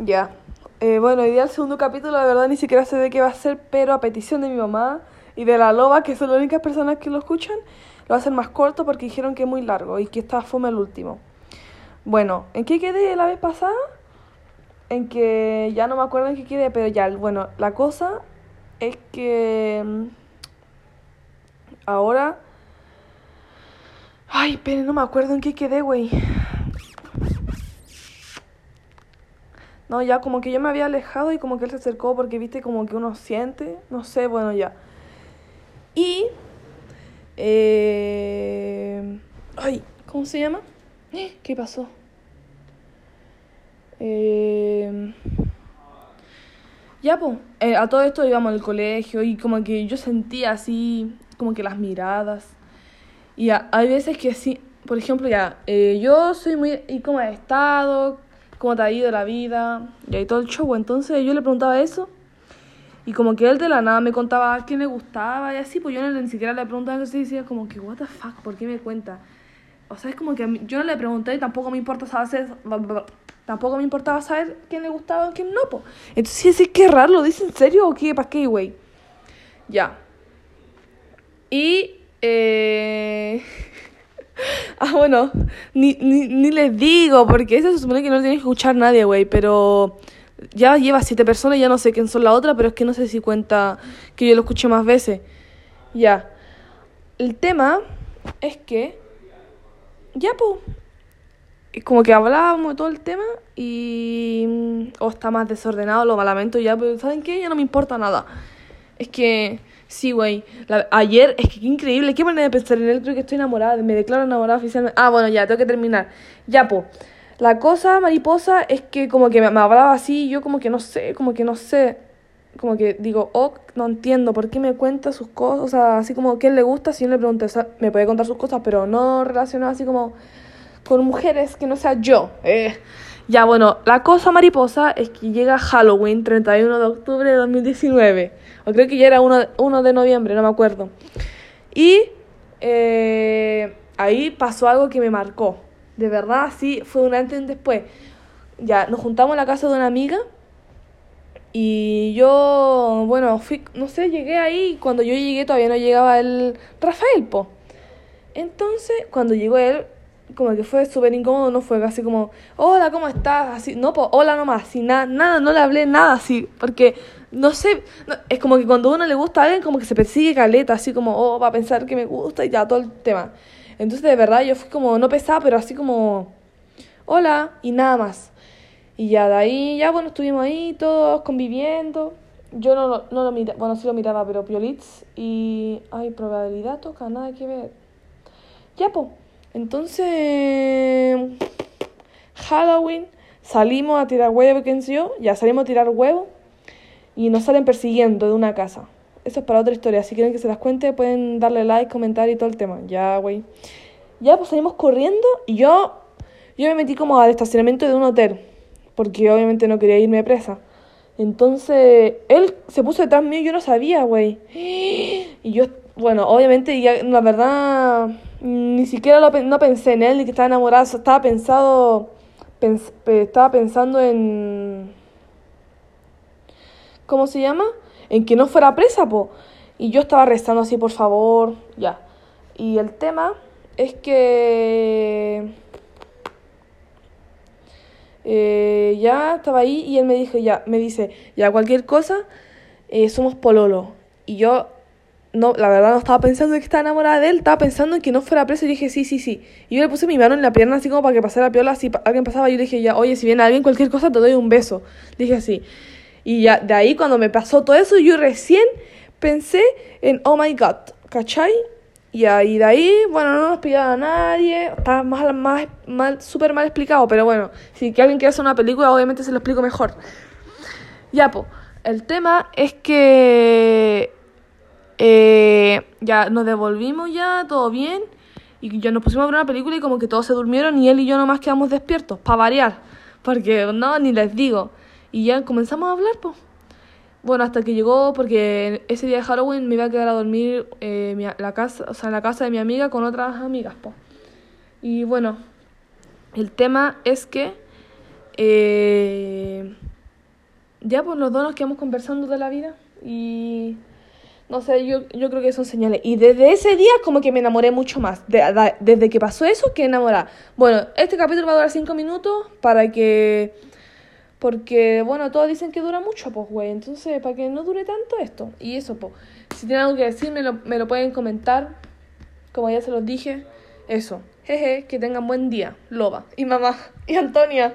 Ya. Eh, bueno, hoy día el segundo capítulo, la verdad ni siquiera sé de qué va a ser, pero a petición de mi mamá y de la loba, que son las únicas personas que lo escuchan, lo hacer más corto porque dijeron que es muy largo y que está fome el último. Bueno, ¿en qué quedé la vez pasada? En que ya no me acuerdo en qué quedé, pero ya, bueno, la cosa es que mm, ahora... Ay, pero no me acuerdo en qué quedé, güey. No, ya como que yo me había alejado y como que él se acercó porque viste como que uno siente, no sé, bueno, ya. Y... Eh, ay, ¿cómo se llama? ¿Qué pasó? Eh, ya, pues, a todo esto íbamos al colegio y como que yo sentía así, como que las miradas. Y hay veces que sí, por ejemplo, ya, eh, yo soy muy... ¿Y cómo he estado? Cómo te ha ido la vida, y ahí todo el show. Entonces yo le preguntaba eso, y como que él de la nada me contaba quién le gustaba y así, pues yo ni siquiera le preguntaba eso y decía como que, what the fuck, ¿por qué me cuenta? O sea, es como que yo no le pregunté y tampoco me importa saber, tampoco me importaba saber quién le gustaba o quién no, pues. Entonces, sí, qué raro, ¿lo dice en serio o qué? ¿Para qué, güey? Ya. Y. Bueno, ni, ni, ni les digo, porque eso se supone que no lo tiene que escuchar nadie, güey, pero ya lleva siete personas, ya no sé quién son la otra, pero es que no sé si cuenta que yo lo escuché más veces. Ya. El tema es que, ya, pues, como que hablábamos de todo el tema y... O está más desordenado, lo lamento ya, pero ¿saben qué? Ya no me importa nada. Es que Sí, güey. Ayer, es que qué increíble. Qué manera de pensar en él. Creo que estoy enamorada. Me declaro enamorada oficialmente. Ah, bueno, ya, tengo que terminar. Ya, po. La cosa, mariposa, es que como que me, hablaba así. yo como que no sé, como que no sé. Como que digo, oh, no entiendo por qué me cuenta sus cosas. O sea, así como que él le gusta. Si yo le sea, me puede contar sus cosas, pero no relacionado así como con mujeres que no sea yo. Eh. Ya, bueno, la cosa mariposa es que llega Halloween, 31 de octubre de 2019. O creo que ya era 1, de noviembre, no me acuerdo. Y eh, ahí pasó algo que me marcó. De verdad, sí, fue un antes y un después. Ya, nos juntamos en la casa de una amiga. Y yo, bueno, fui, no sé, llegué ahí. Y cuando yo llegué todavía no llegaba el Rafael, po. Entonces, cuando llegó él, como que fue súper incómodo, no fue así como, hola, ¿cómo estás? Así, no, pues, hola nomás, así, nada, nada, no le hablé nada así, porque, no sé, es como que cuando uno le gusta a alguien, como que se persigue caleta, así como, oh, va a pensar que me gusta y ya, todo el tema. Entonces, de verdad, yo fui como, no pesada, pero así como, hola, y nada más. Y ya de ahí, ya, bueno, estuvimos ahí todos conviviendo. Yo no, no lo miraba, bueno, sí lo miraba, pero piolitz. Y, ay, probabilidad toca, nada que ver. Ya, pues. Entonces, Halloween, salimos a tirar huevo, ¿quién yo? Ya salimos a tirar huevo y nos salen persiguiendo de una casa. Eso es para otra historia. Si quieren que se las cuente, pueden darle like, comentar y todo el tema. Ya, güey. Ya, pues salimos corriendo y yo, yo me metí como al estacionamiento de un hotel. Porque obviamente no quería irme presa. Entonces, él se puso detrás mío y yo no sabía, güey. Y yo, bueno, obviamente, ya, la verdad, ni siquiera lo, no pensé en él ni que estaba enamorado, estaba pensado, estaba pensando en, ¿cómo se llama? En que no fuera presa, po. Y yo estaba rezando así, por favor, ya. Y el tema es que eh, ya estaba ahí y él me dijo, ya, me dice, ya cualquier cosa, eh, somos pololo. Y yo no, la verdad no estaba pensando que estaba enamorada de él, estaba pensando en que no fuera preso y dije, sí, sí, sí. Y yo le puse mi mano en la pierna así como para que pasara la piola, si alguien pasaba, yo dije, ya, oye, si viene alguien, cualquier cosa, te doy un beso. Dije así. Y ya, de ahí cuando me pasó todo eso, yo recién pensé en, oh my god, ¿cachai? Y ahí de ahí, bueno, no nos pillaba a nadie, estaba más, más, mal, súper mal explicado, pero bueno, si alguien quiere hacer una película, obviamente se lo explico mejor. Ya, pues, el tema es que eh, ya nos devolvimos ya, todo bien. Y ya nos pusimos a ver una película y como que todos se durmieron y él y yo nomás quedamos despiertos, para variar. Porque no, ni les digo. Y ya comenzamos a hablar, pues. Bueno, hasta que llegó, porque ese día de Halloween me iba a quedar a dormir eh, la casa, o sea, en la casa de mi amiga con otras amigas, pues. Y bueno, el tema es que... Eh, ya pues los dos nos quedamos conversando de la vida y no sé, yo, yo creo que son señales. Y desde ese día como que me enamoré mucho más. desde que pasó eso, que enamorada. Bueno, este capítulo va a durar cinco minutos para que... Porque, bueno, todos dicen que dura mucho, pues, güey. Entonces, para que no dure tanto esto. Y eso, pues. Si tienen algo que decir, me lo, me lo pueden comentar. Como ya se los dije. Eso. Jeje, que tengan buen día. Loba. Y mamá. Y Antonia.